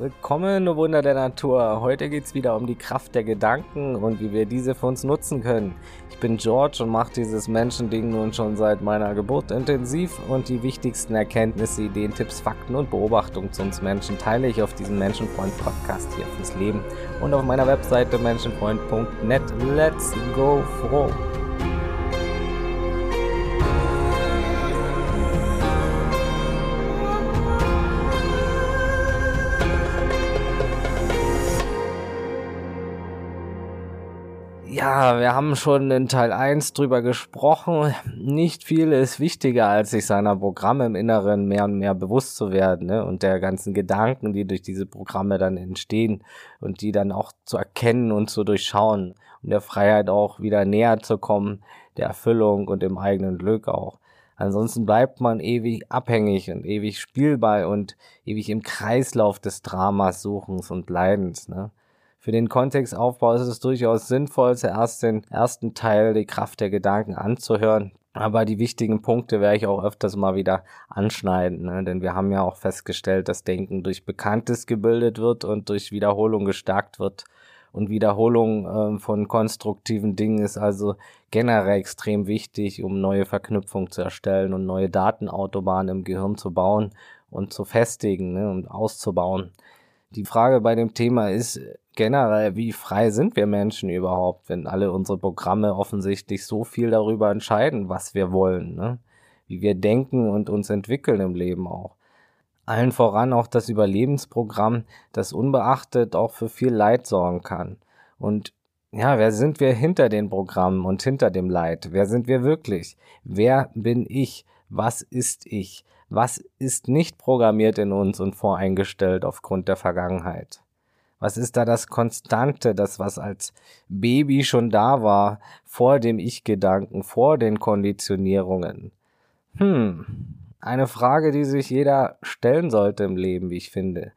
Willkommen, du Wunder der Natur. Heute geht es wieder um die Kraft der Gedanken und wie wir diese für uns nutzen können. Ich bin George und mache dieses Menschending nun schon seit meiner Geburt intensiv und die wichtigsten Erkenntnisse, Ideen, Tipps, Fakten und Beobachtungen zu uns Menschen teile ich auf diesem Menschenfreund-Podcast hier fürs Leben und auf meiner Webseite menschenfreund.net. Let's go froh! Ja, wir haben schon in Teil 1 drüber gesprochen. Nicht viel ist wichtiger, als sich seiner Programme im Inneren mehr und mehr bewusst zu werden ne? und der ganzen Gedanken, die durch diese Programme dann entstehen und die dann auch zu erkennen und zu durchschauen, um der Freiheit auch wieder näher zu kommen, der Erfüllung und dem eigenen Glück auch. Ansonsten bleibt man ewig abhängig und ewig spielbar und ewig im Kreislauf des Dramas, Suchens und Leidens. Ne? Für den Kontextaufbau ist es durchaus sinnvoll, zuerst den ersten Teil, die Kraft der Gedanken anzuhören. Aber die wichtigen Punkte werde ich auch öfters mal wieder anschneiden, ne? denn wir haben ja auch festgestellt, dass Denken durch Bekanntes gebildet wird und durch Wiederholung gestärkt wird. Und Wiederholung äh, von konstruktiven Dingen ist also generell extrem wichtig, um neue Verknüpfungen zu erstellen und neue Datenautobahnen im Gehirn zu bauen und zu festigen ne, und auszubauen. Die Frage bei dem Thema ist generell, wie frei sind wir Menschen überhaupt, wenn alle unsere Programme offensichtlich so viel darüber entscheiden, was wir wollen, ne? wie wir denken und uns entwickeln im Leben auch. Allen voran auch das Überlebensprogramm, das unbeachtet auch für viel Leid sorgen kann. Und ja, wer sind wir hinter den Programmen und hinter dem Leid? Wer sind wir wirklich? Wer bin ich? Was ist ich? Was ist nicht programmiert in uns und voreingestellt aufgrund der Vergangenheit? Was ist da das Konstante, das was als Baby schon da war, vor dem Ich-Gedanken, vor den Konditionierungen? Hm, eine Frage, die sich jeder stellen sollte im Leben, wie ich finde.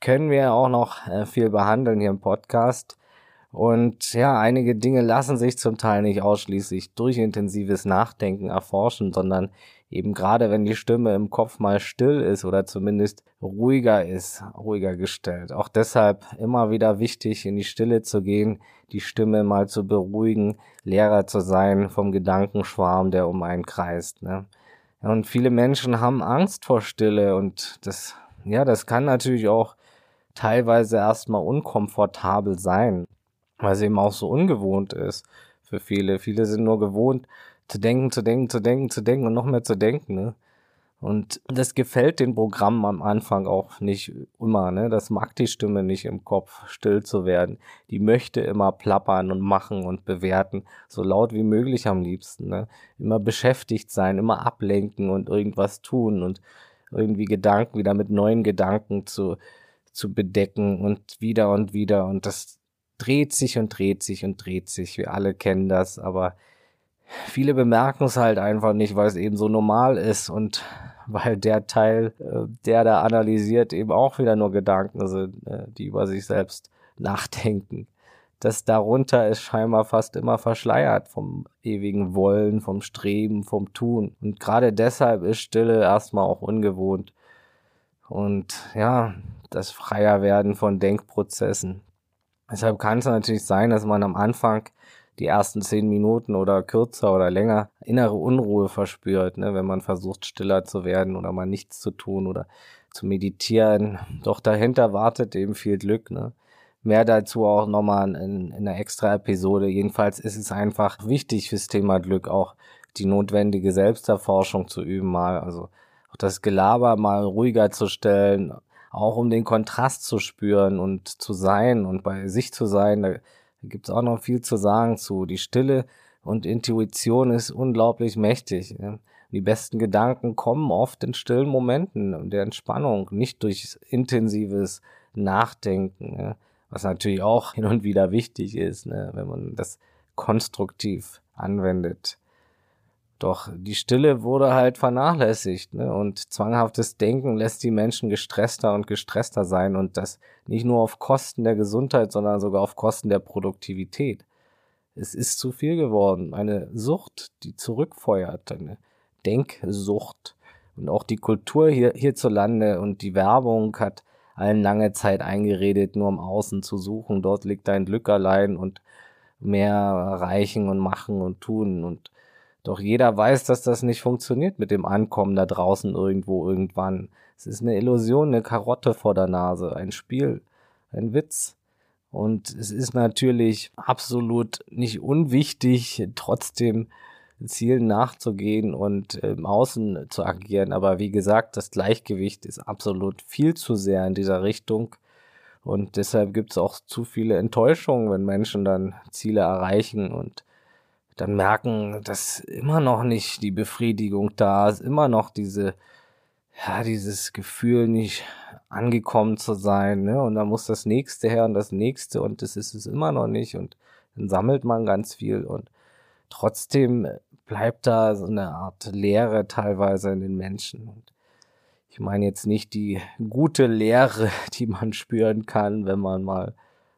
Können wir auch noch äh, viel behandeln hier im Podcast. Und ja, einige Dinge lassen sich zum Teil nicht ausschließlich durch intensives Nachdenken erforschen, sondern eben gerade wenn die Stimme im Kopf mal still ist oder zumindest ruhiger ist, ruhiger gestellt. Auch deshalb immer wieder wichtig, in die Stille zu gehen, die Stimme mal zu beruhigen, leerer zu sein vom Gedankenschwarm, der um einen kreist. Ne? Und viele Menschen haben Angst vor Stille und das, ja, das kann natürlich auch teilweise erstmal unkomfortabel sein weil es eben auch so ungewohnt ist für viele. Viele sind nur gewohnt, zu denken, zu denken, zu denken, zu denken und noch mehr zu denken. Ne? Und das gefällt den Programmen am Anfang auch nicht immer. Ne? Das mag die Stimme nicht im Kopf, still zu werden. Die möchte immer plappern und machen und bewerten, so laut wie möglich am liebsten. Ne? Immer beschäftigt sein, immer ablenken und irgendwas tun und irgendwie Gedanken wieder mit neuen Gedanken zu, zu bedecken und wieder und wieder. Und das dreht sich und dreht sich und dreht sich. Wir alle kennen das, aber viele bemerken es halt einfach nicht, weil es eben so normal ist und weil der Teil, äh, der da analysiert, eben auch wieder nur Gedanken sind, äh, die über sich selbst nachdenken. Das darunter ist scheinbar fast immer verschleiert vom ewigen Wollen, vom Streben, vom Tun. Und gerade deshalb ist Stille erstmal auch ungewohnt. Und ja, das freier werden von Denkprozessen. Deshalb kann es natürlich sein, dass man am Anfang die ersten zehn Minuten oder kürzer oder länger innere Unruhe verspürt, ne, wenn man versucht, stiller zu werden oder mal nichts zu tun oder zu meditieren. Doch dahinter wartet eben viel Glück. Ne. Mehr dazu auch nochmal in, in einer extra Episode. Jedenfalls ist es einfach wichtig fürs Thema Glück auch die notwendige Selbsterforschung zu üben mal. Also auch das Gelaber mal ruhiger zu stellen, auch um den Kontrast zu spüren und zu sein und bei sich zu sein. Da gibt es auch noch viel zu sagen zu. Die Stille und Intuition ist unglaublich mächtig. Die besten Gedanken kommen oft in stillen Momenten der Entspannung, nicht durch intensives Nachdenken, was natürlich auch hin und wieder wichtig ist, ne, wenn man das konstruktiv anwendet. Doch die Stille wurde halt vernachlässigt, ne? Und zwanghaftes Denken lässt die Menschen gestresster und gestresster sein und das nicht nur auf Kosten der Gesundheit, sondern sogar auf Kosten der Produktivität. Es ist zu viel geworden. Eine Sucht, die zurückfeuert, eine Denksucht. Und auch die Kultur hier, hierzulande und die Werbung hat allen lange Zeit eingeredet, nur im Außen zu suchen. Dort liegt dein Glück allein und mehr erreichen und machen und tun. Und doch jeder weiß, dass das nicht funktioniert mit dem Ankommen da draußen irgendwo irgendwann. Es ist eine Illusion, eine Karotte vor der Nase, ein Spiel, ein Witz. Und es ist natürlich absolut nicht unwichtig, trotzdem Zielen nachzugehen und im Außen zu agieren. Aber wie gesagt, das Gleichgewicht ist absolut viel zu sehr in dieser Richtung. Und deshalb gibt es auch zu viele Enttäuschungen, wenn Menschen dann Ziele erreichen und dann merken, dass immer noch nicht die Befriedigung da ist, immer noch diese, ja, dieses Gefühl nicht angekommen zu sein, ne? Und dann muss das nächste her und das nächste und das ist es immer noch nicht und dann sammelt man ganz viel und trotzdem bleibt da so eine Art Leere teilweise in den Menschen. Und ich meine jetzt nicht die gute Leere, die man spüren kann, wenn man mal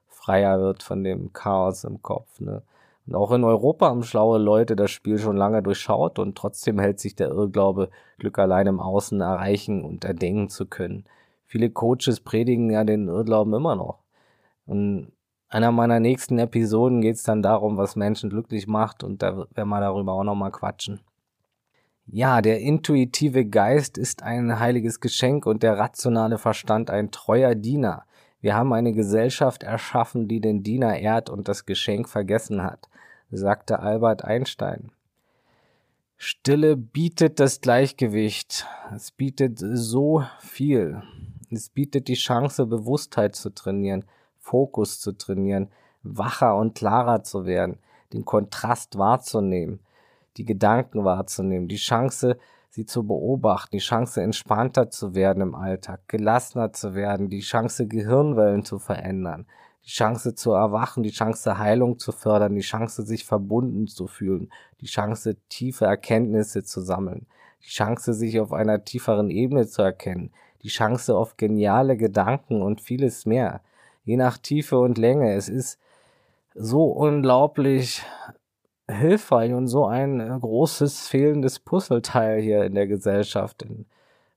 freier wird von dem Chaos im Kopf, ne? Und auch in Europa haben schlaue Leute das Spiel schon lange durchschaut und trotzdem hält sich der Irrglaube, Glück allein im Außen erreichen und erdenken zu können. Viele Coaches predigen ja den Irrglauben immer noch. Und einer meiner nächsten Episoden geht es dann darum, was Menschen glücklich macht und da werden wir darüber auch nochmal quatschen. Ja, der intuitive Geist ist ein heiliges Geschenk und der rationale Verstand ein treuer Diener. Wir haben eine Gesellschaft erschaffen, die den Diener ehrt und das Geschenk vergessen hat, sagte Albert Einstein. Stille bietet das Gleichgewicht. Es bietet so viel. Es bietet die Chance, Bewusstheit zu trainieren, Fokus zu trainieren, wacher und klarer zu werden, den Kontrast wahrzunehmen, die Gedanken wahrzunehmen, die Chance, sie zu beobachten, die Chance, entspannter zu werden im Alltag, gelassener zu werden, die Chance, Gehirnwellen zu verändern, die Chance zu erwachen, die Chance, Heilung zu fördern, die Chance, sich verbunden zu fühlen, die Chance, tiefe Erkenntnisse zu sammeln, die Chance, sich auf einer tieferen Ebene zu erkennen, die Chance auf geniale Gedanken und vieles mehr, je nach Tiefe und Länge. Es ist so unglaublich hilfreich und so ein großes fehlendes Puzzleteil hier in der Gesellschaft,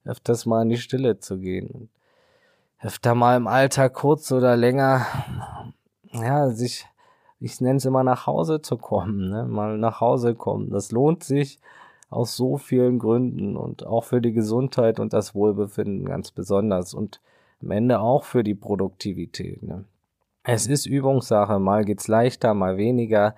öfters mal in die Stille zu gehen. Öfter mal im Alltag kurz oder länger, ja, sich, ich nenne es immer nach Hause zu kommen, ne? mal nach Hause kommen. Das lohnt sich aus so vielen Gründen und auch für die Gesundheit und das Wohlbefinden ganz besonders und am Ende auch für die Produktivität. Ne? Es ist Übungssache, mal geht's leichter, mal weniger,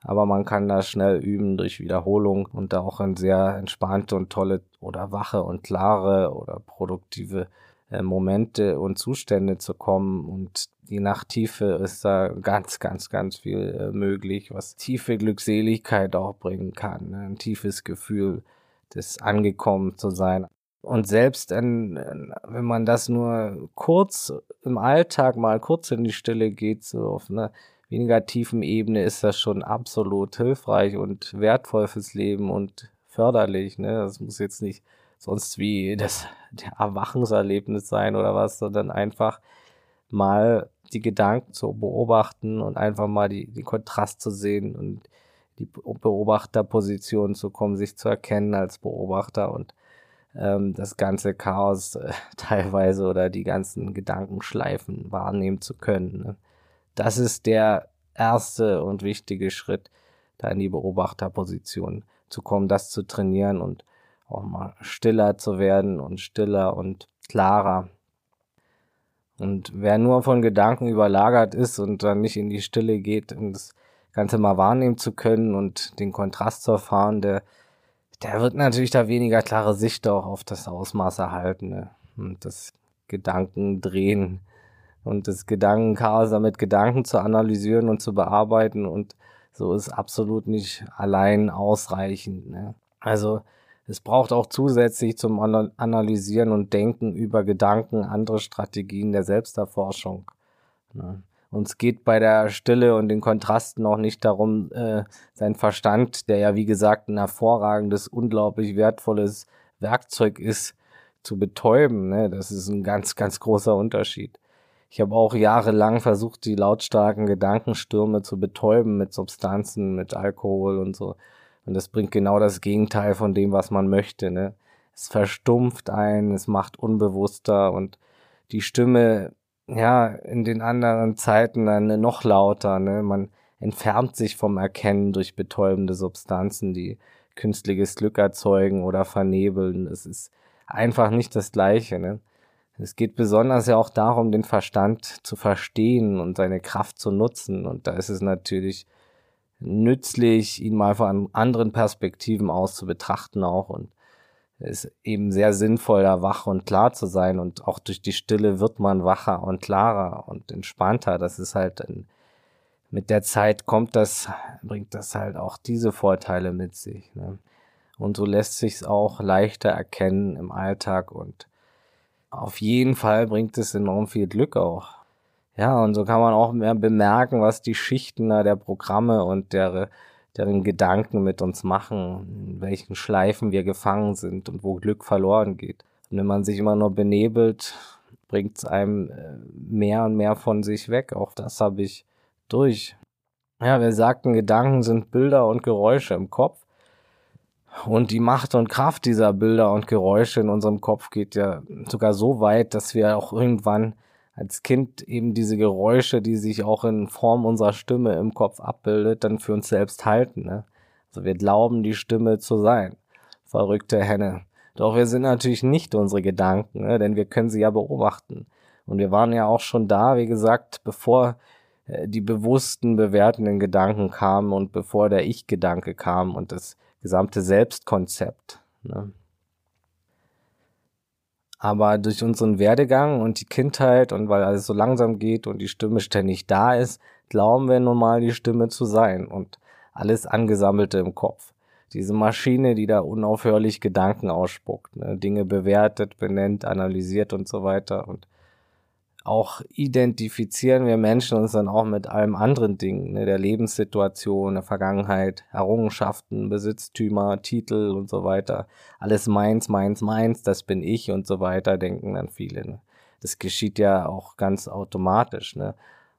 aber man kann da schnell üben durch Wiederholung und da auch in sehr entspannte und tolle oder wache und klare oder produktive äh, Momente und Zustände zu kommen und je nach Tiefe ist da ganz, ganz, ganz viel äh, möglich, was tiefe Glückseligkeit auch bringen kann, ne? ein tiefes Gefühl des angekommen zu sein. Und selbst in, wenn man das nur kurz im Alltag mal kurz in die Stille geht, so auf einer weniger tiefen Ebene ist das schon absolut hilfreich und wertvoll fürs Leben und förderlich. Ne? Das muss jetzt nicht sonst wie das der Erwachenserlebnis sein oder was, sondern einfach mal die Gedanken zu beobachten und einfach mal die, die Kontrast zu sehen und die Beobachterposition zu kommen, sich zu erkennen als Beobachter und ähm, das ganze Chaos äh, teilweise oder die ganzen Gedankenschleifen wahrnehmen zu können. Ne? Das ist der erste und wichtige Schritt, da in die Beobachterposition zu kommen, das zu trainieren und auch mal stiller zu werden und stiller und klarer. Und wer nur von Gedanken überlagert ist und dann nicht in die Stille geht, um das Ganze mal wahrnehmen zu können und den Kontrast zu erfahren, der, der wird natürlich da weniger klare Sicht auch auf das Ausmaß erhalten. Ne? Und das Gedanken drehen und das Gedankenchaos damit Gedanken zu analysieren und zu bearbeiten und so ist absolut nicht allein ausreichend. Ne? Also es braucht auch zusätzlich zum Analysieren und Denken über Gedanken andere Strategien der Selbsterforschung. Ne? Und es geht bei der Stille und den Kontrasten auch nicht darum, äh, sein Verstand, der ja wie gesagt ein hervorragendes, unglaublich wertvolles Werkzeug ist, zu betäuben. Ne? Das ist ein ganz, ganz großer Unterschied. Ich habe auch jahrelang versucht, die lautstarken Gedankenstürme zu betäuben mit Substanzen, mit Alkohol und so. Und das bringt genau das Gegenteil von dem, was man möchte. Ne? Es verstumpft einen, es macht unbewusster und die Stimme, ja, in den anderen Zeiten dann noch lauter, ne? Man entfernt sich vom Erkennen durch betäubende Substanzen, die künstliches Glück erzeugen oder vernebeln. Es ist einfach nicht das Gleiche, ne? Es geht besonders ja auch darum, den Verstand zu verstehen und seine Kraft zu nutzen. Und da ist es natürlich nützlich, ihn mal von anderen Perspektiven aus zu betrachten auch und es ist eben sehr sinnvoll, da wach und klar zu sein und auch durch die Stille wird man wacher und klarer und entspannter. Das ist halt ein, mit der Zeit kommt das, bringt das halt auch diese Vorteile mit sich. Ne? Und so lässt sich's auch leichter erkennen im Alltag und auf jeden Fall bringt es enorm viel Glück auch. Ja, und so kann man auch mehr bemerken, was die Schichten der Programme und der, deren Gedanken mit uns machen, in welchen Schleifen wir gefangen sind und wo Glück verloren geht. Und wenn man sich immer nur benebelt, bringt es einem äh, mehr und mehr von sich weg. Auch das habe ich durch. Ja, wir sagten, Gedanken sind Bilder und Geräusche im Kopf. Und die Macht und Kraft dieser Bilder und Geräusche in unserem Kopf geht ja sogar so weit, dass wir auch irgendwann als Kind eben diese Geräusche, die sich auch in Form unserer Stimme im Kopf abbildet, dann für uns selbst halten. Ne? Also wir glauben, die Stimme zu sein. Verrückte Henne. Doch wir sind natürlich nicht unsere Gedanken, ne? denn wir können sie ja beobachten. Und wir waren ja auch schon da, wie gesagt, bevor äh, die bewussten, bewertenden Gedanken kamen und bevor der Ich-Gedanke kam und das gesamte Selbstkonzept. Ne? Aber durch unseren Werdegang und die Kindheit und weil alles so langsam geht und die Stimme ständig da ist, glauben wir nun mal die Stimme zu sein und alles Angesammelte im Kopf. Diese Maschine, die da unaufhörlich Gedanken ausspuckt, ne? Dinge bewertet, benennt, analysiert und so weiter. Und auch identifizieren wir Menschen uns dann auch mit allem anderen Dingen, ne, der Lebenssituation, der Vergangenheit, Errungenschaften, Besitztümer, Titel und so weiter. Alles meins, meins, meins, das bin ich und so weiter, denken dann viele. Ne. Das geschieht ja auch ganz automatisch. Ne.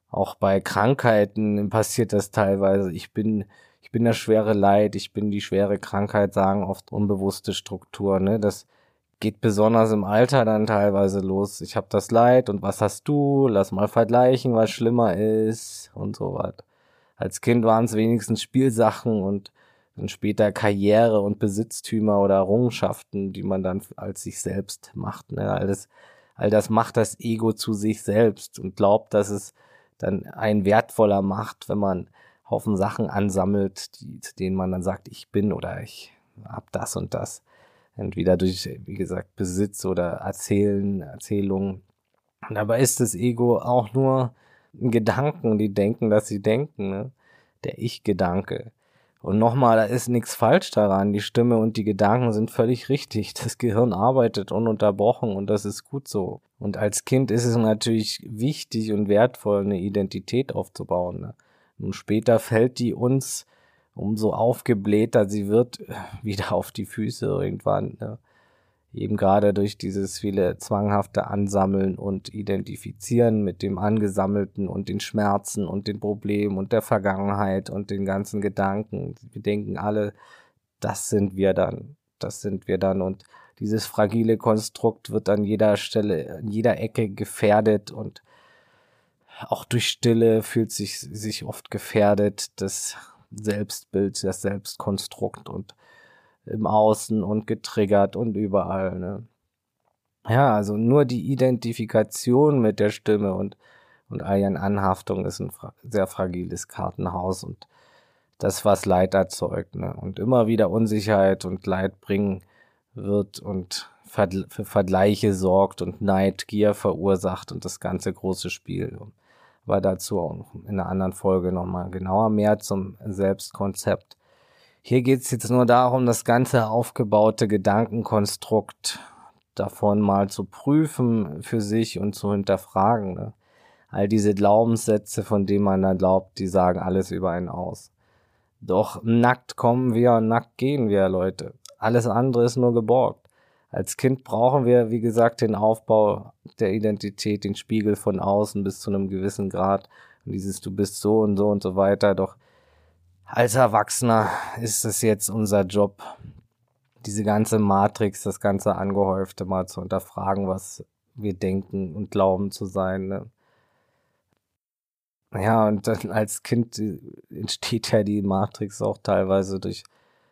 Auch bei Krankheiten passiert das teilweise. Ich bin, ich bin das schwere Leid, ich bin die schwere Krankheit, sagen oft unbewusste Strukturen. Ne. Das geht besonders im Alter dann teilweise los. Ich habe das Leid und was hast du? Lass mal vergleichen, was schlimmer ist und so weiter. Als Kind waren es wenigstens Spielsachen und dann später Karriere und Besitztümer oder Errungenschaften, die man dann als sich selbst macht. Ne? All, das, all das macht das Ego zu sich selbst und glaubt, dass es dann ein wertvoller macht, wenn man Haufen Sachen ansammelt, die, zu denen man dann sagt, ich bin oder ich hab das und das. Entweder durch, wie gesagt, Besitz oder Erzählen, Erzählungen. Und dabei ist das Ego auch nur ein Gedanken, die denken, dass sie denken, ne? Der Ich-Gedanke. Und nochmal, da ist nichts falsch daran. Die Stimme und die Gedanken sind völlig richtig. Das Gehirn arbeitet ununterbrochen und das ist gut so. Und als Kind ist es natürlich wichtig und wertvoll, eine Identität aufzubauen. Ne? Und später fällt die uns umso aufgeblähter sie wird, wieder auf die Füße irgendwann. Ne? Eben gerade durch dieses viele zwanghafte Ansammeln und Identifizieren mit dem Angesammelten und den Schmerzen und den Problemen und der Vergangenheit und den ganzen Gedanken. Wir denken alle, das sind wir dann, das sind wir dann und dieses fragile Konstrukt wird an jeder Stelle, an jeder Ecke gefährdet und auch durch Stille fühlt sich sich oft gefährdet. Das Selbstbild, das Selbstkonstrukt und im Außen und getriggert und überall. Ne? Ja, also nur die Identifikation mit der Stimme und, und all ihren Anhaftungen ist ein fra sehr fragiles Kartenhaus und das, was Leid erzeugt ne? und immer wieder Unsicherheit und Leid bringen wird und für Vergleiche sorgt und Neid, Gier verursacht und das ganze große Spiel aber dazu auch in einer anderen Folge nochmal genauer mehr zum Selbstkonzept. Hier geht es jetzt nur darum, das ganze aufgebaute Gedankenkonstrukt davon mal zu prüfen für sich und zu hinterfragen. Ne? All diese Glaubenssätze, von denen man da glaubt, die sagen alles über einen aus. Doch nackt kommen wir und nackt gehen wir, Leute. Alles andere ist nur geborgt. Als Kind brauchen wir, wie gesagt, den Aufbau der Identität, den Spiegel von außen bis zu einem gewissen Grad. Und dieses Du bist so und so und so weiter. Doch als Erwachsener ist es jetzt unser Job, diese ganze Matrix, das ganze Angehäufte mal zu hinterfragen, was, wir denken und glauben zu sein. Ne? Ja, und dann als Kind äh, entsteht ja die Matrix auch teilweise durch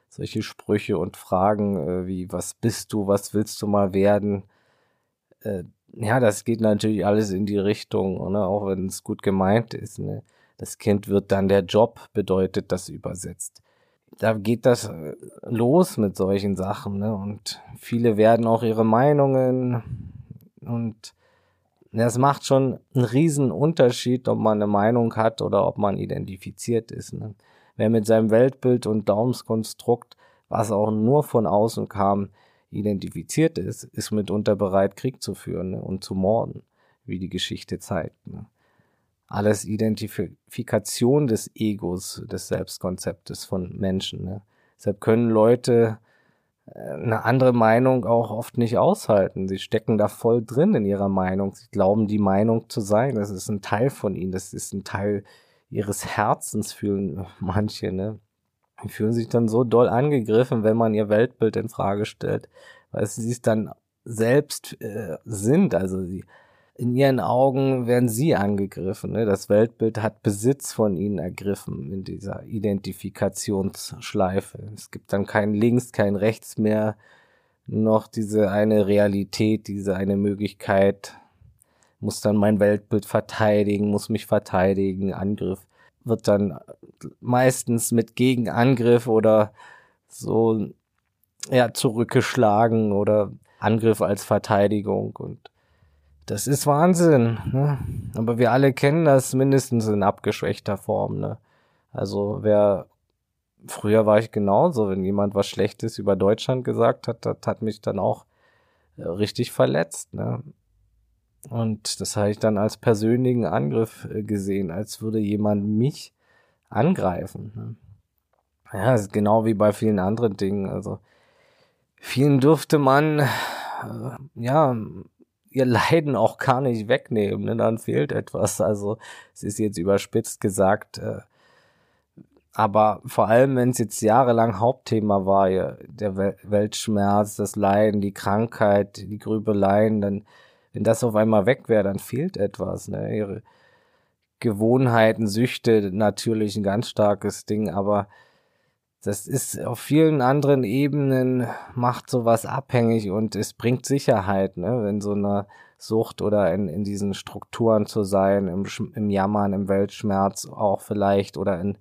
solche Sprüche und Fragen äh, wie, was bist du, was willst du mal werden? Äh, ja, das geht natürlich alles in die Richtung, ne? auch wenn es gut gemeint ist. Ne? Das Kind wird dann der Job, bedeutet das übersetzt. Da geht das äh, los mit solchen Sachen. Ne? Und viele werden auch ihre Meinungen und es macht schon einen riesen Unterschied, ob man eine Meinung hat oder ob man identifiziert ist. Ne? Wer mit seinem Weltbild und Daumenskonstrukt, was auch nur von außen kam, identifiziert ist, ist mitunter bereit, Krieg zu führen ne? und zu morden, wie die Geschichte zeigt. Ne? Alles Identifikation des Egos, des Selbstkonzeptes von Menschen. Ne? Deshalb können Leute eine andere Meinung auch oft nicht aushalten. Sie stecken da voll drin in ihrer Meinung. Sie glauben, die Meinung zu sein. Das ist ein Teil von ihnen. Das ist ein Teil ihres Herzens, fühlen manche, ne? Die fühlen sich dann so doll angegriffen, wenn man ihr Weltbild in Frage stellt, weil sie es dann selbst äh, sind. Also sie in ihren Augen werden sie angegriffen. Ne? Das Weltbild hat Besitz von ihnen ergriffen in dieser Identifikationsschleife. Es gibt dann kein Links, kein Rechts mehr, noch diese eine Realität, diese eine Möglichkeit, muss dann mein Weltbild verteidigen, muss mich verteidigen, Angriff wird dann meistens mit Gegenangriff oder so ja zurückgeschlagen oder Angriff als Verteidigung und das ist Wahnsinn. Ne? Aber wir alle kennen das mindestens in abgeschwächter Form. Ne? Also wer früher war ich genauso, wenn jemand was Schlechtes über Deutschland gesagt hat, das hat mich dann auch äh, richtig verletzt. Ne? Und das habe ich dann als persönlichen Angriff äh, gesehen, als würde jemand mich angreifen. Ne? Ja, ist genau wie bei vielen anderen Dingen. Also vielen durfte man äh, ja ihr Leiden auch gar nicht wegnehmen, ne? dann fehlt etwas. Also es ist jetzt überspitzt gesagt, äh, aber vor allem, wenn es jetzt jahrelang Hauptthema war, ja, der Weltschmerz, das Leiden, die Krankheit, die Grübeleien, dann, wenn das auf einmal weg wäre, dann fehlt etwas. Ne? Ihre Gewohnheiten, Süchte natürlich ein ganz starkes Ding, aber das ist auf vielen anderen Ebenen macht sowas abhängig und es bringt Sicherheit, ne, wenn so eine Sucht oder in, in diesen Strukturen zu sein, im, im Jammern, im Weltschmerz auch vielleicht oder in,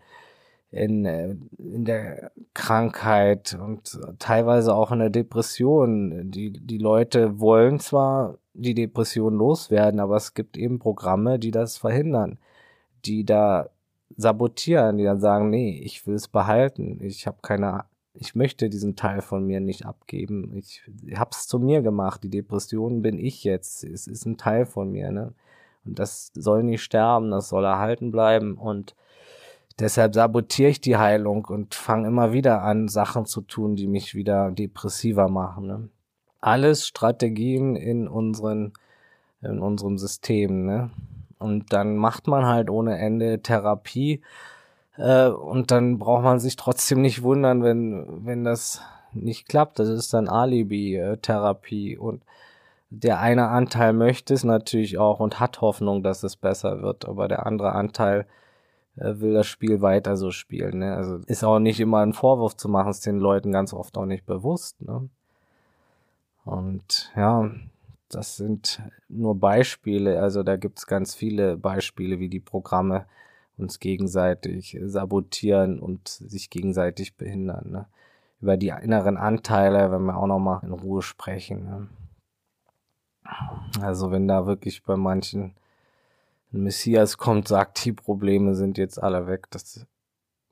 in, äh, in der Krankheit und teilweise auch in der Depression. Die, die Leute wollen zwar die Depression loswerden, aber es gibt eben Programme, die das verhindern, die da sabotieren, die dann sagen, nee, ich will es behalten. Ich habe keine, ich möchte diesen Teil von mir nicht abgeben. Ich hab's zu mir gemacht. Die Depression bin ich jetzt. Es ist ein Teil von mir, ne? Und das soll nicht sterben, das soll erhalten bleiben. Und deshalb sabotiere ich die Heilung und fange immer wieder an, Sachen zu tun, die mich wieder depressiver machen. Ne? Alles Strategien in unseren, in unserem System, ne? Und dann macht man halt ohne Ende Therapie. Äh, und dann braucht man sich trotzdem nicht wundern, wenn, wenn das nicht klappt. Das ist dann Alibi-Therapie. Und der eine Anteil möchte es natürlich auch und hat Hoffnung, dass es besser wird. Aber der andere Anteil äh, will das Spiel weiter so spielen. Ne? Also ist auch nicht immer ein Vorwurf zu machen, ist den Leuten ganz oft auch nicht bewusst. Ne? Und ja, das sind nur Beispiele, also da gibt es ganz viele Beispiele, wie die Programme uns gegenseitig sabotieren und sich gegenseitig behindern. Ne? Über die inneren Anteile werden wir auch nochmal in Ruhe sprechen. Ne? Also wenn da wirklich bei manchen ein Messias kommt, sagt, die Probleme sind jetzt alle weg, das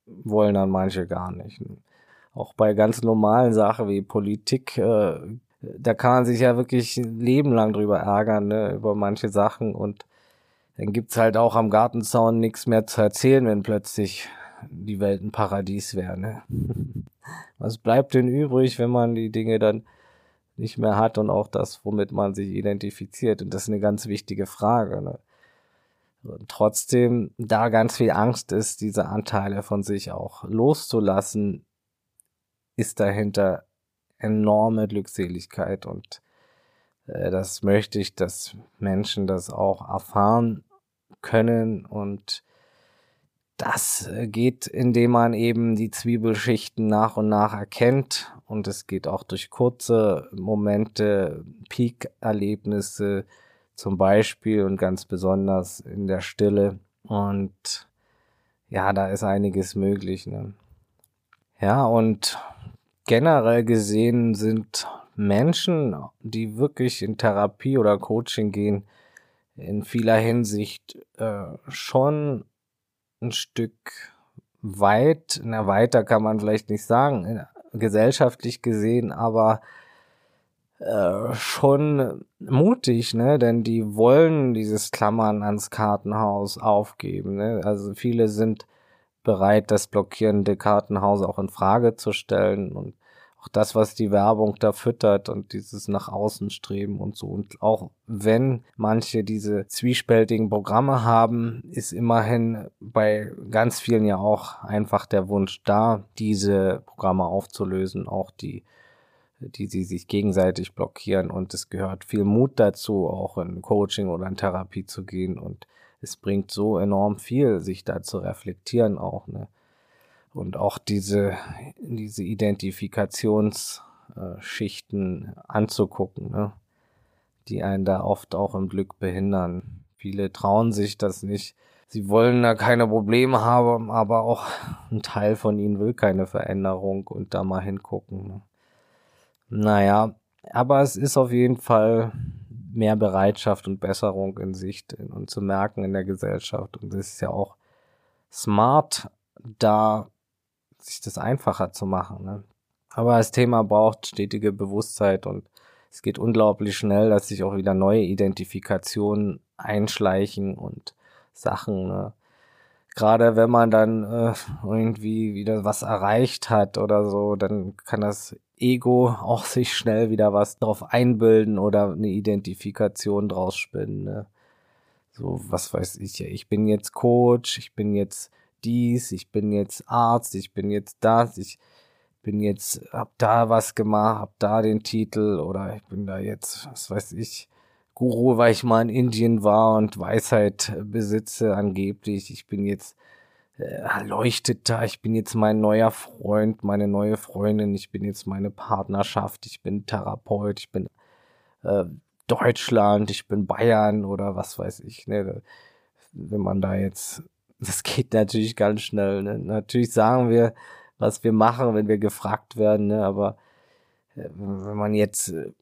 wollen dann manche gar nicht. Ne? Auch bei ganz normalen Sachen wie Politik äh, da kann man sich ja wirklich ein Leben lang drüber ärgern, ne, über manche Sachen und dann gibt's halt auch am Gartenzaun nichts mehr zu erzählen, wenn plötzlich die Welt ein Paradies wäre. Ne? Was bleibt denn übrig, wenn man die Dinge dann nicht mehr hat und auch das, womit man sich identifiziert? Und das ist eine ganz wichtige Frage. Ne? Und trotzdem, da ganz viel Angst ist, diese Anteile von sich auch loszulassen, ist dahinter enorme Glückseligkeit und äh, das möchte ich, dass Menschen das auch erfahren können und das äh, geht, indem man eben die Zwiebelschichten nach und nach erkennt und es geht auch durch kurze Momente, Peak-Erlebnisse zum Beispiel und ganz besonders in der Stille und ja, da ist einiges möglich. Ne? Ja, und generell gesehen sind Menschen, die wirklich in Therapie oder Coaching gehen, in vieler Hinsicht äh, schon ein Stück weit, na weiter kann man vielleicht nicht sagen, äh, gesellschaftlich gesehen, aber äh, schon mutig, ne? Denn die wollen dieses Klammern ans Kartenhaus aufgeben. Ne? Also viele sind bereit, das blockierende Kartenhaus auch in Frage zu stellen und auch das, was die Werbung da füttert und dieses nach außen streben und so. Und auch wenn manche diese zwiespältigen Programme haben, ist immerhin bei ganz vielen ja auch einfach der Wunsch da, diese Programme aufzulösen, auch die die sie sich gegenseitig blockieren und es gehört viel Mut dazu, auch in Coaching oder in Therapie zu gehen und es bringt so enorm viel, sich da zu reflektieren auch, ne? und auch diese, diese Identifikationsschichten anzugucken, ne? die einen da oft auch im Glück behindern. Viele trauen sich das nicht. Sie wollen da keine Probleme haben, aber auch ein Teil von ihnen will keine Veränderung und da mal hingucken. Ne? Naja, aber es ist auf jeden Fall mehr Bereitschaft und Besserung in Sicht und zu merken in der Gesellschaft. Und es ist ja auch smart, da sich das einfacher zu machen. Ne? Aber das Thema braucht stetige Bewusstheit und es geht unglaublich schnell, dass sich auch wieder neue Identifikationen einschleichen und Sachen. Ne? Gerade wenn man dann äh, irgendwie wieder was erreicht hat oder so, dann kann das Ego auch sich schnell wieder was drauf einbilden oder eine Identifikation draus spinnen. Ne? So, was weiß ich, ich bin jetzt Coach, ich bin jetzt dies, ich bin jetzt Arzt, ich bin jetzt das, ich bin jetzt, hab da was gemacht, hab da den Titel oder ich bin da jetzt, was weiß ich, Guru, weil ich mal in Indien war und Weisheit besitze angeblich. Ich bin jetzt äh, Erleuchteter, ich bin jetzt mein neuer Freund, meine neue Freundin, ich bin jetzt meine Partnerschaft, ich bin Therapeut, ich bin äh, Deutschland, ich bin Bayern oder was weiß ich. Ne? Wenn man da jetzt das geht natürlich ganz schnell. Ne? Natürlich sagen wir, was wir machen, wenn wir gefragt werden, ne? aber äh, wenn man jetzt äh,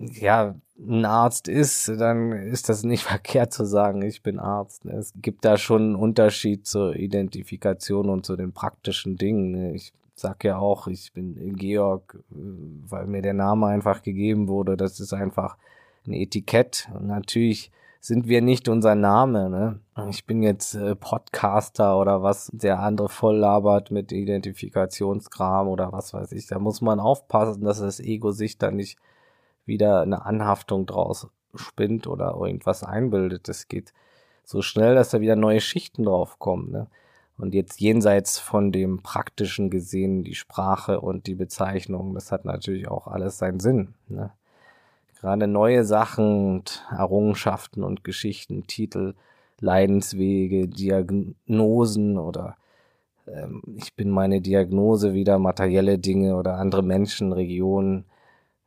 ja ein Arzt ist, dann ist das nicht verkehrt zu sagen, ich bin Arzt. Ne? Es gibt da schon einen Unterschied zur Identifikation und zu den praktischen Dingen. Ne? Ich sag ja auch, ich bin Georg, äh, weil mir der Name einfach gegeben wurde. Das ist einfach ein Etikett. Und natürlich sind wir nicht unser Name. Ne? Ich bin jetzt äh, Podcaster oder was der andere voll labert mit Identifikationskram oder was weiß ich. Da muss man aufpassen, dass das Ego sich da nicht wieder eine Anhaftung draus spinnt oder irgendwas einbildet. Es geht so schnell, dass da wieder neue Schichten draufkommen. Ne? Und jetzt jenseits von dem praktischen gesehen, die Sprache und die Bezeichnung, das hat natürlich auch alles seinen Sinn. Ne? gerade neue Sachen und Errungenschaften und Geschichten, Titel, Leidenswege, Diagnosen oder ähm, ich bin meine Diagnose wieder, materielle Dinge oder andere Menschen, Regionen.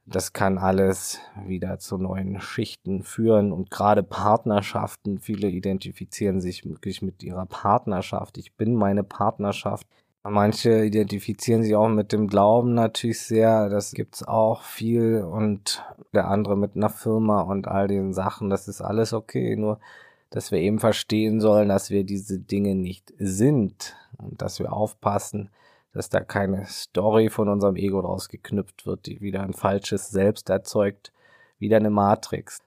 Das kann alles wieder zu neuen Schichten führen und gerade Partnerschaften, viele identifizieren sich wirklich mit ihrer Partnerschaft. Ich bin meine Partnerschaft. Manche identifizieren sich auch mit dem Glauben natürlich sehr. Das gibt's auch viel. Und der andere mit einer Firma und all den Sachen. Das ist alles okay. Nur, dass wir eben verstehen sollen, dass wir diese Dinge nicht sind. Und dass wir aufpassen, dass da keine Story von unserem Ego draus geknüpft wird, die wieder ein falsches Selbst erzeugt. Wieder eine Matrix.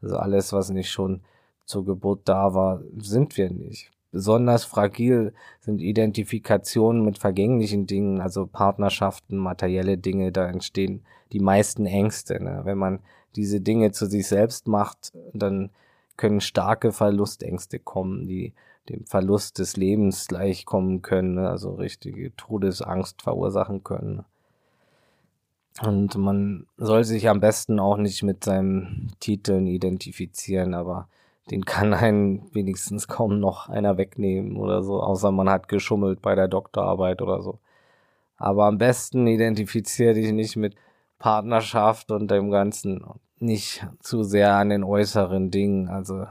Also alles, was nicht schon zur Geburt da war, sind wir nicht. Besonders fragil sind Identifikationen mit vergänglichen Dingen, also Partnerschaften, materielle Dinge, da entstehen die meisten Ängste. Ne? Wenn man diese Dinge zu sich selbst macht, dann können starke Verlustängste kommen, die dem Verlust des Lebens gleichkommen können, ne? also richtige Todesangst verursachen können. Und man soll sich am besten auch nicht mit seinen Titeln identifizieren, aber den kann einen wenigstens kaum noch einer wegnehmen oder so, außer man hat geschummelt bei der Doktorarbeit oder so. Aber am besten identifiziere dich nicht mit Partnerschaft und dem Ganzen, nicht zu sehr an den äußeren Dingen. Also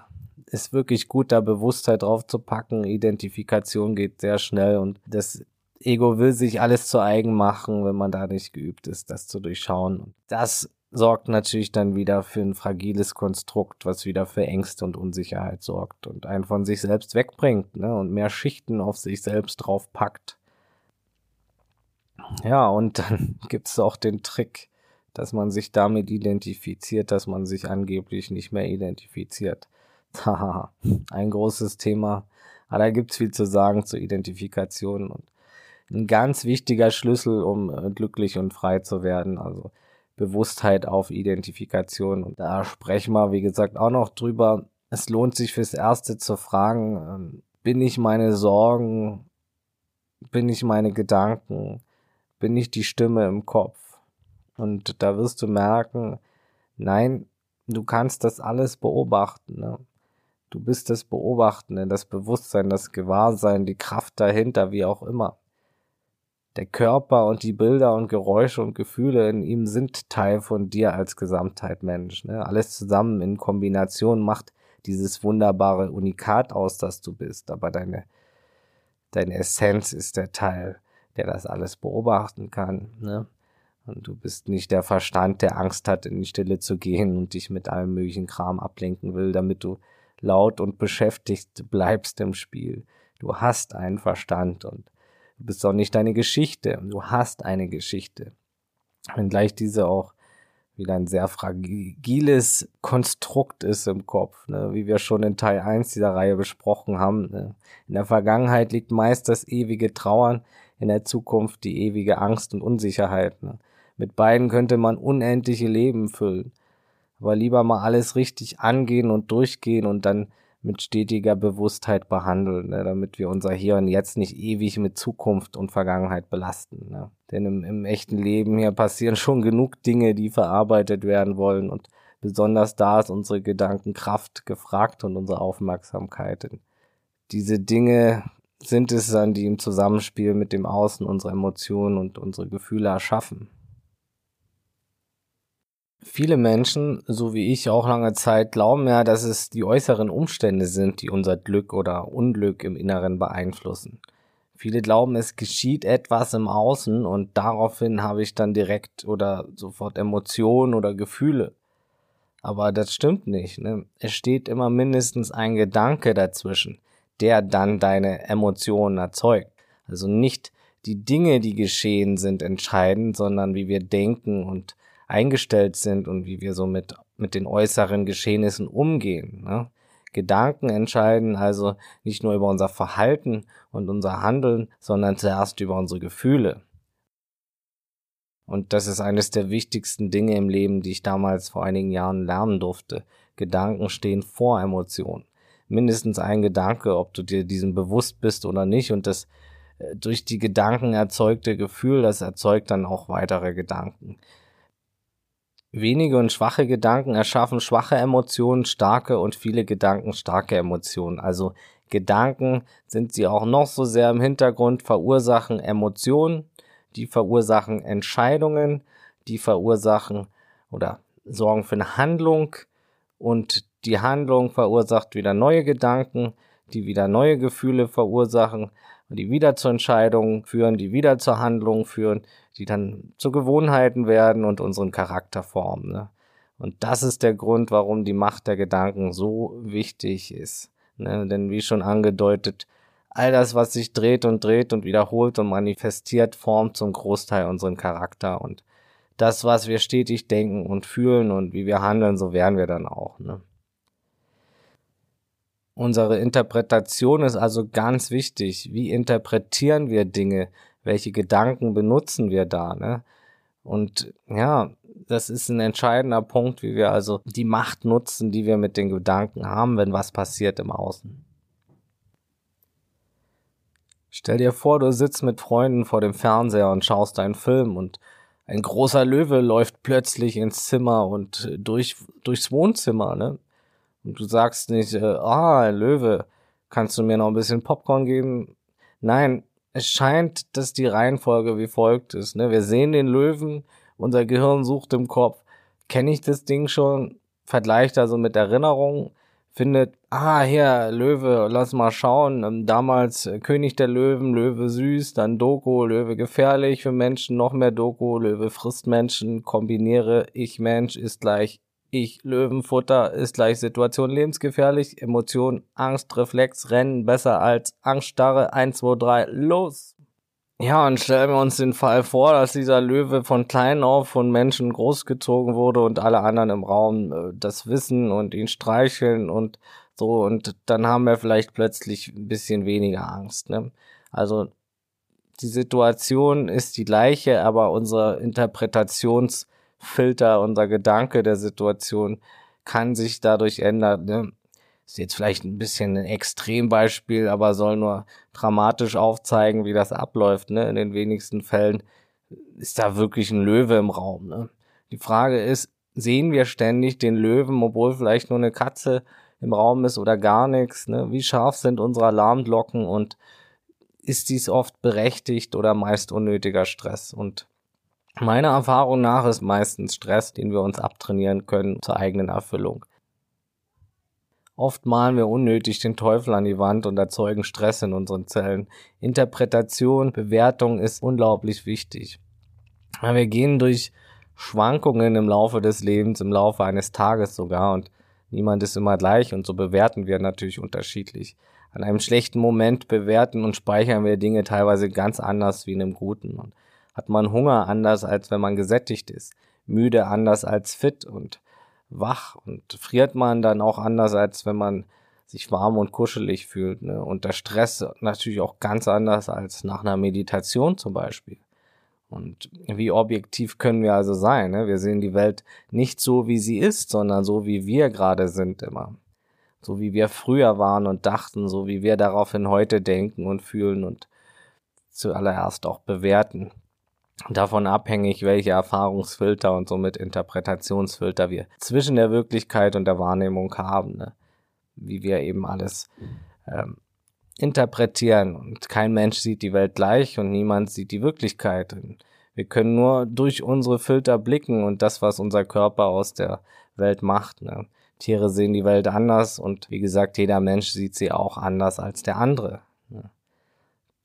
ist wirklich gut, da Bewusstheit drauf zu packen. Identifikation geht sehr schnell und das Ego will sich alles zu eigen machen, wenn man da nicht geübt ist, das zu durchschauen. Das sorgt natürlich dann wieder für ein fragiles Konstrukt, was wieder für Ängste und Unsicherheit sorgt und einen von sich selbst wegbringt ne, und mehr Schichten auf sich selbst draufpackt. Ja, und dann gibt's auch den Trick, dass man sich damit identifiziert, dass man sich angeblich nicht mehr identifiziert. Haha, ein großes Thema. Aber da gibt's viel zu sagen zur Identifikation und ein ganz wichtiger Schlüssel, um äh, glücklich und frei zu werden. Also Bewusstheit auf Identifikation. Und da sprechen wir, wie gesagt, auch noch drüber. Es lohnt sich fürs Erste zu fragen, ähm, bin ich meine Sorgen, bin ich meine Gedanken, bin ich die Stimme im Kopf? Und da wirst du merken, nein, du kannst das alles beobachten. Ne? Du bist das Beobachten, das Bewusstsein, das Gewahrsein, die Kraft dahinter, wie auch immer der Körper und die Bilder und Geräusche und Gefühle in ihm sind Teil von dir als Gesamtheit Mensch. Ne? Alles zusammen in Kombination macht dieses wunderbare Unikat aus, das du bist. Aber deine, deine Essenz ist der Teil, der das alles beobachten kann. Ne? Und du bist nicht der Verstand, der Angst hat, in die Stille zu gehen und dich mit allem möglichen Kram ablenken will, damit du laut und beschäftigt bleibst im Spiel. Du hast einen Verstand und Du bist auch nicht deine Geschichte. Du hast eine Geschichte. Wenngleich diese auch wieder ein sehr fragiles Konstrukt ist im Kopf, ne? wie wir schon in Teil 1 dieser Reihe besprochen haben. Ne? In der Vergangenheit liegt meist das ewige Trauern, in der Zukunft die ewige Angst und Unsicherheit. Ne? Mit beiden könnte man unendliche Leben füllen. Aber lieber mal alles richtig angehen und durchgehen und dann mit stetiger Bewusstheit behandeln, ne, damit wir unser Hier und Jetzt nicht ewig mit Zukunft und Vergangenheit belasten. Ne. Denn im, im echten Leben hier passieren schon genug Dinge, die verarbeitet werden wollen und besonders da ist unsere Gedankenkraft gefragt und unsere Aufmerksamkeit. Denn diese Dinge sind es dann, die im Zusammenspiel mit dem Außen unsere Emotionen und unsere Gefühle erschaffen. Viele Menschen, so wie ich auch lange Zeit, glauben ja, dass es die äußeren Umstände sind, die unser Glück oder Unglück im Inneren beeinflussen. Viele glauben, es geschieht etwas im Außen und daraufhin habe ich dann direkt oder sofort Emotionen oder Gefühle. Aber das stimmt nicht. Ne? Es steht immer mindestens ein Gedanke dazwischen, der dann deine Emotionen erzeugt. Also nicht die Dinge, die geschehen sind, entscheidend, sondern wie wir denken und eingestellt sind und wie wir so mit, mit den äußeren Geschehnissen umgehen. Ne? Gedanken entscheiden also nicht nur über unser Verhalten und unser Handeln, sondern zuerst über unsere Gefühle. Und das ist eines der wichtigsten Dinge im Leben, die ich damals vor einigen Jahren lernen durfte. Gedanken stehen vor Emotionen. Mindestens ein Gedanke, ob du dir diesem bewusst bist oder nicht. Und das äh, durch die Gedanken erzeugte Gefühl, das erzeugt dann auch weitere Gedanken. Wenige und schwache Gedanken erschaffen schwache Emotionen, starke und viele Gedanken starke Emotionen. Also Gedanken sind sie auch noch so sehr im Hintergrund, verursachen Emotionen, die verursachen Entscheidungen, die verursachen oder sorgen für eine Handlung und die Handlung verursacht wieder neue Gedanken, die wieder neue Gefühle verursachen die wieder zur Entscheidung führen, die wieder zur Handlung führen, die dann zu Gewohnheiten werden und unseren Charakter formen. Ne? Und das ist der Grund, warum die Macht der Gedanken so wichtig ist. Ne? Denn wie schon angedeutet, all das, was sich dreht und dreht und wiederholt und manifestiert, formt zum Großteil unseren Charakter. Und das, was wir stetig denken und fühlen und wie wir handeln, so werden wir dann auch. Ne? Unsere Interpretation ist also ganz wichtig. Wie interpretieren wir Dinge? Welche Gedanken benutzen wir da? Ne? Und ja, das ist ein entscheidender Punkt, wie wir also die Macht nutzen, die wir mit den Gedanken haben, wenn was passiert im Außen. Stell dir vor, du sitzt mit Freunden vor dem Fernseher und schaust einen Film und ein großer Löwe läuft plötzlich ins Zimmer und durch, durchs Wohnzimmer, ne? Und du sagst nicht, äh, ah, Löwe, kannst du mir noch ein bisschen Popcorn geben? Nein, es scheint, dass die Reihenfolge wie folgt ist. Ne? Wir sehen den Löwen, unser Gehirn sucht im Kopf, kenne ich das Ding schon, vergleicht also mit Erinnerungen, findet, ah, hier, Löwe, lass mal schauen. Ähm, damals äh, König der Löwen, Löwe süß, dann Doku, Löwe gefährlich für Menschen, noch mehr Doku, Löwe frisst Menschen, kombiniere ich Mensch ist gleich ich Löwenfutter ist gleich Situation lebensgefährlich, Emotion, Angst, Reflex, Rennen besser als Angststarre, 1, 2, 3, los! Ja, und stellen wir uns den Fall vor, dass dieser Löwe von klein auf von Menschen großgezogen wurde und alle anderen im Raum äh, das wissen und ihn streicheln und so und dann haben wir vielleicht plötzlich ein bisschen weniger Angst. Ne? Also die Situation ist die gleiche, aber unser Interpretationsfilter, unser Gedanke der Situation kann sich dadurch ändern. Ne? ist jetzt vielleicht ein bisschen ein Extrembeispiel, aber soll nur dramatisch aufzeigen, wie das abläuft. Ne? In den wenigsten Fällen ist da wirklich ein Löwe im Raum. Ne? Die Frage ist, sehen wir ständig den Löwen, obwohl vielleicht nur eine Katze im Raum ist oder gar nichts? Ne? Wie scharf sind unsere Alarmglocken und ist dies oft berechtigt oder meist unnötiger Stress? Und meiner Erfahrung nach ist meistens Stress, den wir uns abtrainieren können zur eigenen Erfüllung. Oft malen wir unnötig den Teufel an die Wand und erzeugen Stress in unseren Zellen. Interpretation, Bewertung ist unglaublich wichtig. Wir gehen durch Schwankungen im Laufe des Lebens, im Laufe eines Tages sogar und niemand ist immer gleich und so bewerten wir natürlich unterschiedlich. An einem schlechten Moment bewerten und speichern wir Dinge teilweise ganz anders wie in einem guten. Und hat man Hunger anders als wenn man gesättigt ist, müde anders als fit und wach und friert man dann auch anders, als wenn man sich warm und kuschelig fühlt. Ne? Und der Stress natürlich auch ganz anders als nach einer Meditation zum Beispiel. Und wie objektiv können wir also sein? Ne? Wir sehen die Welt nicht so, wie sie ist, sondern so, wie wir gerade sind immer. So wie wir früher waren und dachten, so wie wir daraufhin heute denken und fühlen und zuallererst auch bewerten davon abhängig, welche Erfahrungsfilter und somit Interpretationsfilter wir zwischen der Wirklichkeit und der Wahrnehmung haben, ne? wie wir eben alles ähm, interpretieren. Und kein Mensch sieht die Welt gleich und niemand sieht die Wirklichkeit. Und wir können nur durch unsere Filter blicken und das, was unser Körper aus der Welt macht. Ne? Tiere sehen die Welt anders und wie gesagt, jeder Mensch sieht sie auch anders als der andere. Ne?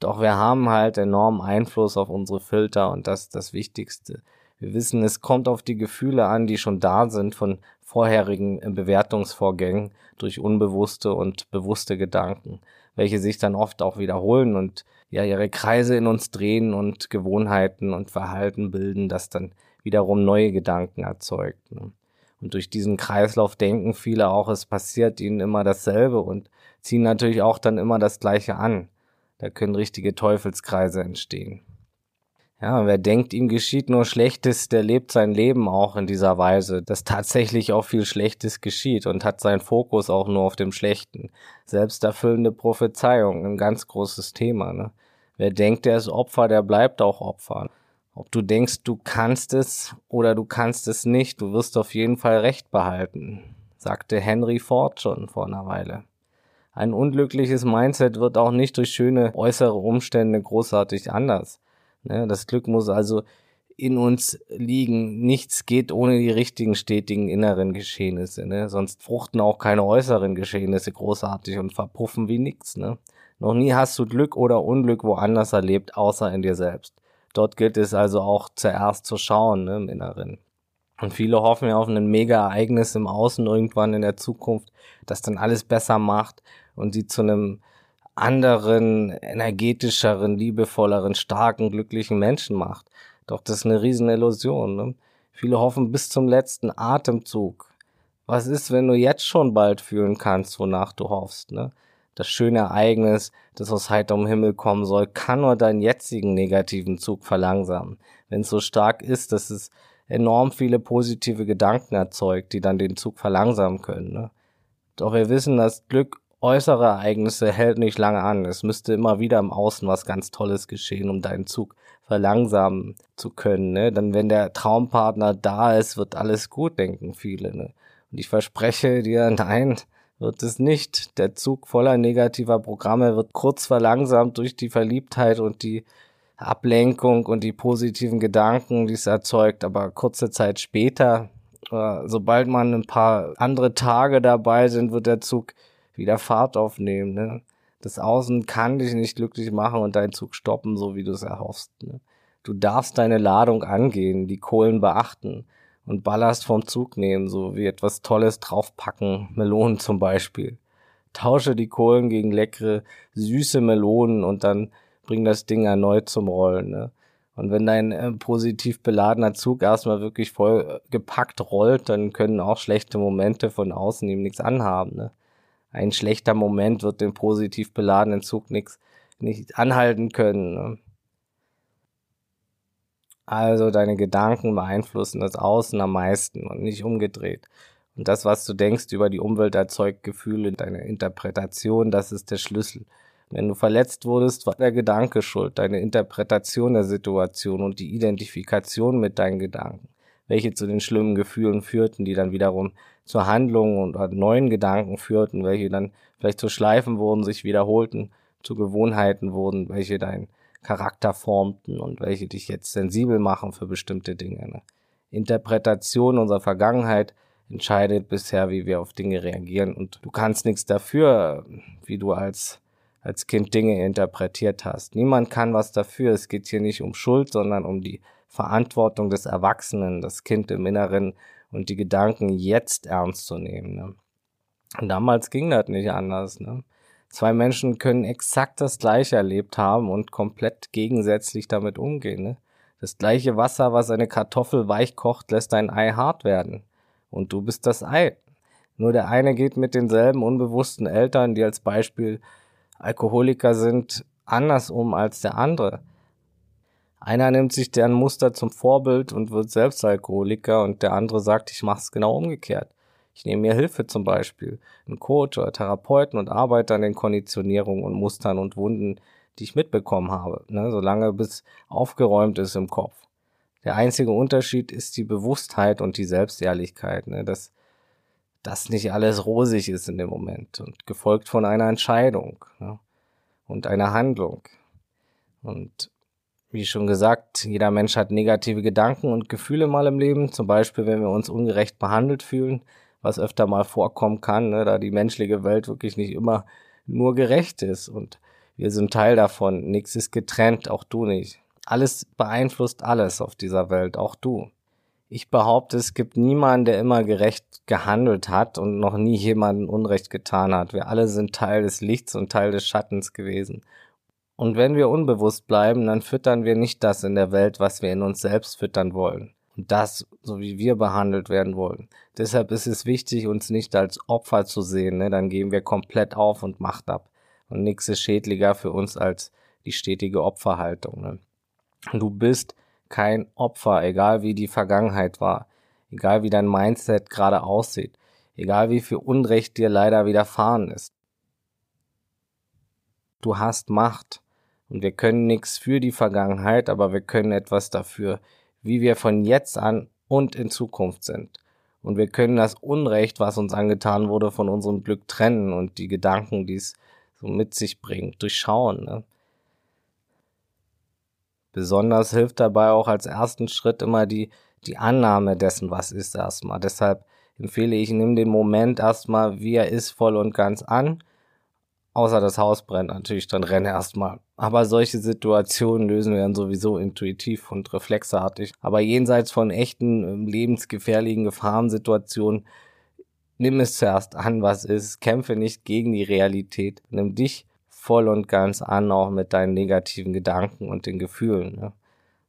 Doch wir haben halt enormen Einfluss auf unsere Filter und das ist das Wichtigste. Wir wissen, es kommt auf die Gefühle an, die schon da sind von vorherigen Bewertungsvorgängen durch unbewusste und bewusste Gedanken, welche sich dann oft auch wiederholen und ja ihre Kreise in uns drehen und Gewohnheiten und Verhalten bilden, das dann wiederum neue Gedanken erzeugt. Ne? Und durch diesen Kreislauf denken viele auch, es passiert ihnen immer dasselbe und ziehen natürlich auch dann immer das Gleiche an. Da können richtige Teufelskreise entstehen. Ja, wer denkt, ihm geschieht nur Schlechtes, der lebt sein Leben auch in dieser Weise, dass tatsächlich auch viel Schlechtes geschieht und hat seinen Fokus auch nur auf dem Schlechten. Selbsterfüllende Prophezeiung, ein ganz großes Thema. Ne? Wer denkt, der ist Opfer, der bleibt auch Opfer. Ob du denkst, du kannst es oder du kannst es nicht, du wirst auf jeden Fall Recht behalten, sagte Henry Ford schon vor einer Weile. Ein unglückliches Mindset wird auch nicht durch schöne äußere Umstände großartig anders. Ne? Das Glück muss also in uns liegen. Nichts geht ohne die richtigen, stetigen inneren Geschehnisse. Ne? Sonst fruchten auch keine äußeren Geschehnisse großartig und verpuffen wie nichts. Ne? Noch nie hast du Glück oder Unglück woanders erlebt, außer in dir selbst. Dort gilt es also auch zuerst zu schauen im Inneren. Und viele hoffen ja auf ein Mega-Ereignis im Außen irgendwann in der Zukunft, das dann alles besser macht und sie zu einem anderen, energetischeren, liebevolleren, starken, glücklichen Menschen macht. Doch das ist eine riesen Illusion. Ne? Viele hoffen bis zum letzten Atemzug. Was ist, wenn du jetzt schon bald fühlen kannst, wonach du hoffst? Ne? Das schöne Ereignis, das aus heiterem Himmel kommen soll, kann nur deinen jetzigen negativen Zug verlangsamen. Wenn es so stark ist, dass es enorm viele positive Gedanken erzeugt, die dann den Zug verlangsamen können. Ne? Doch wir wissen, dass Glück äußere Ereignisse hält nicht lange an. Es müsste immer wieder im Außen was ganz Tolles geschehen, um deinen Zug verlangsamen zu können. Ne? Dann, wenn der Traumpartner da ist, wird alles gut, denken viele. Ne? Und ich verspreche dir, nein, wird es nicht. Der Zug voller negativer Programme wird kurz verlangsamt durch die Verliebtheit und die Ablenkung und die positiven Gedanken, die es erzeugt. Aber kurze Zeit später, äh, sobald man ein paar andere Tage dabei sind, wird der Zug wieder Fahrt aufnehmen. Ne? Das Außen kann dich nicht glücklich machen und deinen Zug stoppen, so wie du es erhoffst. Ne? Du darfst deine Ladung angehen, die Kohlen beachten und Ballast vom Zug nehmen, so wie etwas Tolles draufpacken, Melonen zum Beispiel. Tausche die Kohlen gegen leckere, süße Melonen und dann bring das Ding erneut zum Rollen. Ne? Und wenn dein äh, positiv beladener Zug erstmal wirklich voll äh, gepackt rollt, dann können auch schlechte Momente von außen ihm nichts anhaben. Ne? Ein schlechter Moment wird den positiv beladenen Zug nichts nicht anhalten können. Ne? Also deine Gedanken beeinflussen das Außen am meisten und nicht umgedreht. Und das, was du denkst über die Umwelt, erzeugt Gefühle, deine Interpretation, das ist der Schlüssel. Wenn du verletzt wurdest, war der Gedanke schuld, deine Interpretation der Situation und die Identifikation mit deinen Gedanken, welche zu den schlimmen Gefühlen führten, die dann wiederum zur Handlung und neuen Gedanken führten, welche dann vielleicht zu Schleifen wurden, sich wiederholten, zu Gewohnheiten wurden, welche dein Charakter formten und welche dich jetzt sensibel machen für bestimmte Dinge. Ne? Interpretation unserer Vergangenheit entscheidet bisher, wie wir auf Dinge reagieren und du kannst nichts dafür, wie du als als Kind Dinge interpretiert hast. Niemand kann was dafür. Es geht hier nicht um Schuld, sondern um die Verantwortung des Erwachsenen, das Kind im Inneren und die Gedanken jetzt ernst zu nehmen. Ne? Und damals ging das nicht anders. Ne? Zwei Menschen können exakt das Gleiche erlebt haben und komplett gegensätzlich damit umgehen. Ne? Das gleiche Wasser, was eine Kartoffel weich kocht, lässt ein Ei hart werden. Und du bist das Ei. Nur der eine geht mit denselben unbewussten Eltern, die als Beispiel Alkoholiker sind, anders um als der andere. Einer nimmt sich deren Muster zum Vorbild und wird selbst Alkoholiker und der andere sagt, ich mache es genau umgekehrt. Ich nehme mir Hilfe zum Beispiel, einen Coach oder Therapeuten und arbeite an den Konditionierungen und Mustern und Wunden, die ich mitbekommen habe, ne, solange bis aufgeräumt ist im Kopf. Der einzige Unterschied ist die Bewusstheit und die Selbstehrlichkeit, ne, dass das nicht alles rosig ist in dem Moment und gefolgt von einer Entscheidung ne, und einer Handlung. Und wie schon gesagt, jeder Mensch hat negative Gedanken und Gefühle mal im Leben, zum Beispiel wenn wir uns ungerecht behandelt fühlen, was öfter mal vorkommen kann, ne, da die menschliche Welt wirklich nicht immer nur gerecht ist und wir sind Teil davon. Nichts ist getrennt, auch du nicht. Alles beeinflusst alles auf dieser Welt, auch du. Ich behaupte, es gibt niemanden, der immer gerecht gehandelt hat und noch nie jemanden Unrecht getan hat. Wir alle sind Teil des Lichts und Teil des Schattens gewesen. Und wenn wir unbewusst bleiben, dann füttern wir nicht das in der Welt, was wir in uns selbst füttern wollen und das, so wie wir behandelt werden wollen. Deshalb ist es wichtig, uns nicht als Opfer zu sehen, ne? dann geben wir komplett auf und Macht ab. Und nichts ist schädlicher für uns als die stetige Opferhaltung. Ne? Du bist kein Opfer, egal wie die Vergangenheit war, egal wie dein Mindset gerade aussieht, egal wie viel Unrecht dir leider widerfahren ist. Du hast Macht und wir können nichts für die Vergangenheit, aber wir können etwas dafür, wie wir von jetzt an und in Zukunft sind. Und wir können das Unrecht, was uns angetan wurde, von unserem Glück trennen und die Gedanken, die es so mit sich bringt, durchschauen. Ne? Besonders hilft dabei auch als ersten Schritt immer die, die Annahme dessen, was ist erstmal. Deshalb empfehle ich, nimm den Moment erstmal, wie er ist, voll und ganz an Außer das Haus brennt natürlich, dann renne erstmal. Aber solche Situationen lösen wir dann sowieso intuitiv und reflexartig. Aber jenseits von echten ähm, lebensgefährlichen Gefahrensituationen, nimm es zuerst an, was ist. Kämpfe nicht gegen die Realität. Nimm dich voll und ganz an, auch mit deinen negativen Gedanken und den Gefühlen. Ne?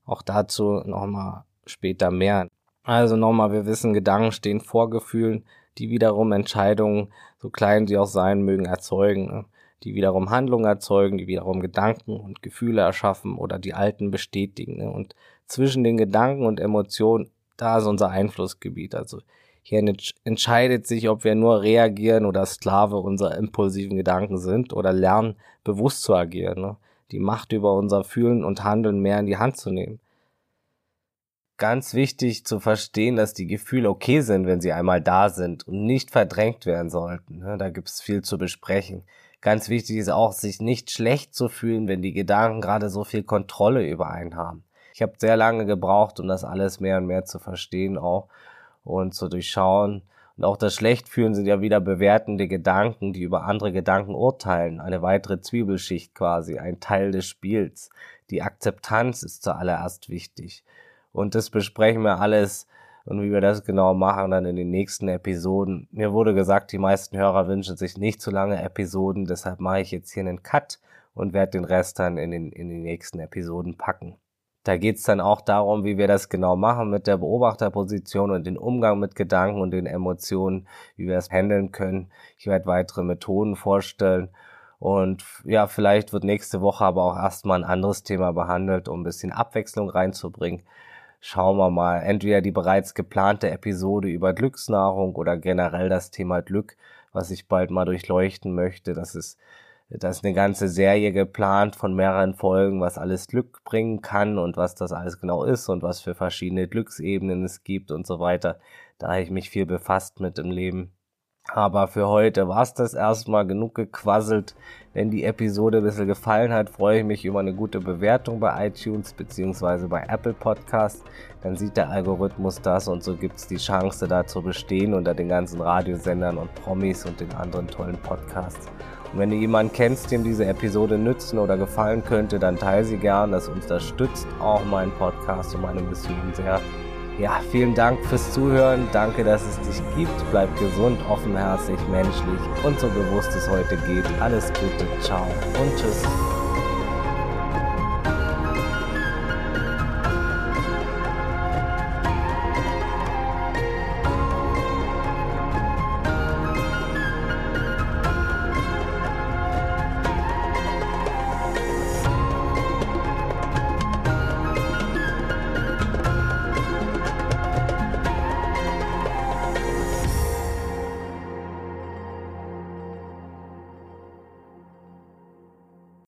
Auch dazu nochmal später mehr. Also nochmal, wir wissen, Gedanken stehen vor Gefühlen, die wiederum Entscheidungen, so klein sie auch sein mögen, erzeugen. Ne? Die wiederum Handlungen erzeugen, die wiederum Gedanken und Gefühle erschaffen oder die alten bestätigen. Ne? Und zwischen den Gedanken und Emotionen, da ist unser Einflussgebiet. Also Hier entscheidet sich, ob wir nur reagieren oder Sklave unserer impulsiven Gedanken sind oder lernen, bewusst zu agieren. Ne? Die Macht über unser Fühlen und Handeln mehr in die Hand zu nehmen. Ganz wichtig zu verstehen, dass die Gefühle okay sind, wenn sie einmal da sind und nicht verdrängt werden sollten. Ne? Da gibt es viel zu besprechen. Ganz wichtig ist auch, sich nicht schlecht zu fühlen, wenn die Gedanken gerade so viel Kontrolle über einen haben. Ich habe sehr lange gebraucht, um das alles mehr und mehr zu verstehen auch und zu durchschauen. Und auch das Schlechtfühlen sind ja wieder bewertende Gedanken, die über andere Gedanken urteilen. Eine weitere Zwiebelschicht quasi, ein Teil des Spiels. Die Akzeptanz ist zuallererst wichtig. Und das besprechen wir alles und wie wir das genau machen, dann in den nächsten Episoden. Mir wurde gesagt, die meisten Hörer wünschen sich nicht zu lange Episoden, deshalb mache ich jetzt hier einen Cut und werde den Rest dann in den, in die nächsten Episoden packen. Da geht's dann auch darum, wie wir das genau machen mit der Beobachterposition und den Umgang mit Gedanken und den Emotionen, wie wir es handeln können. Ich werde weitere Methoden vorstellen. Und ja, vielleicht wird nächste Woche aber auch erstmal ein anderes Thema behandelt, um ein bisschen Abwechslung reinzubringen schauen wir mal, entweder die bereits geplante Episode über Glücksnahrung oder generell das Thema Glück, was ich bald mal durchleuchten möchte. Das ist, das ist eine ganze Serie geplant von mehreren Folgen, was alles Glück bringen kann und was das alles genau ist und was für verschiedene Glücksebenen es gibt und so weiter. Da habe ich mich viel befasst mit im Leben. Aber für heute war's das erstmal genug gequasselt. Wenn die Episode ein bisschen gefallen hat, freue ich mich über eine gute Bewertung bei iTunes bzw. bei Apple Podcasts. Dann sieht der Algorithmus das und so gibt's die Chance da zu bestehen unter den ganzen Radiosendern und Promis und den anderen tollen Podcasts. Und wenn du jemanden kennst, dem diese Episode nützen oder gefallen könnte, dann teile sie gern. Das unterstützt auch meinen Podcast und meine Mission sehr. Ja, vielen Dank fürs Zuhören. Danke, dass es dich gibt. Bleib gesund, offenherzig, menschlich und so bewusst es heute geht. Alles Gute, ciao und tschüss.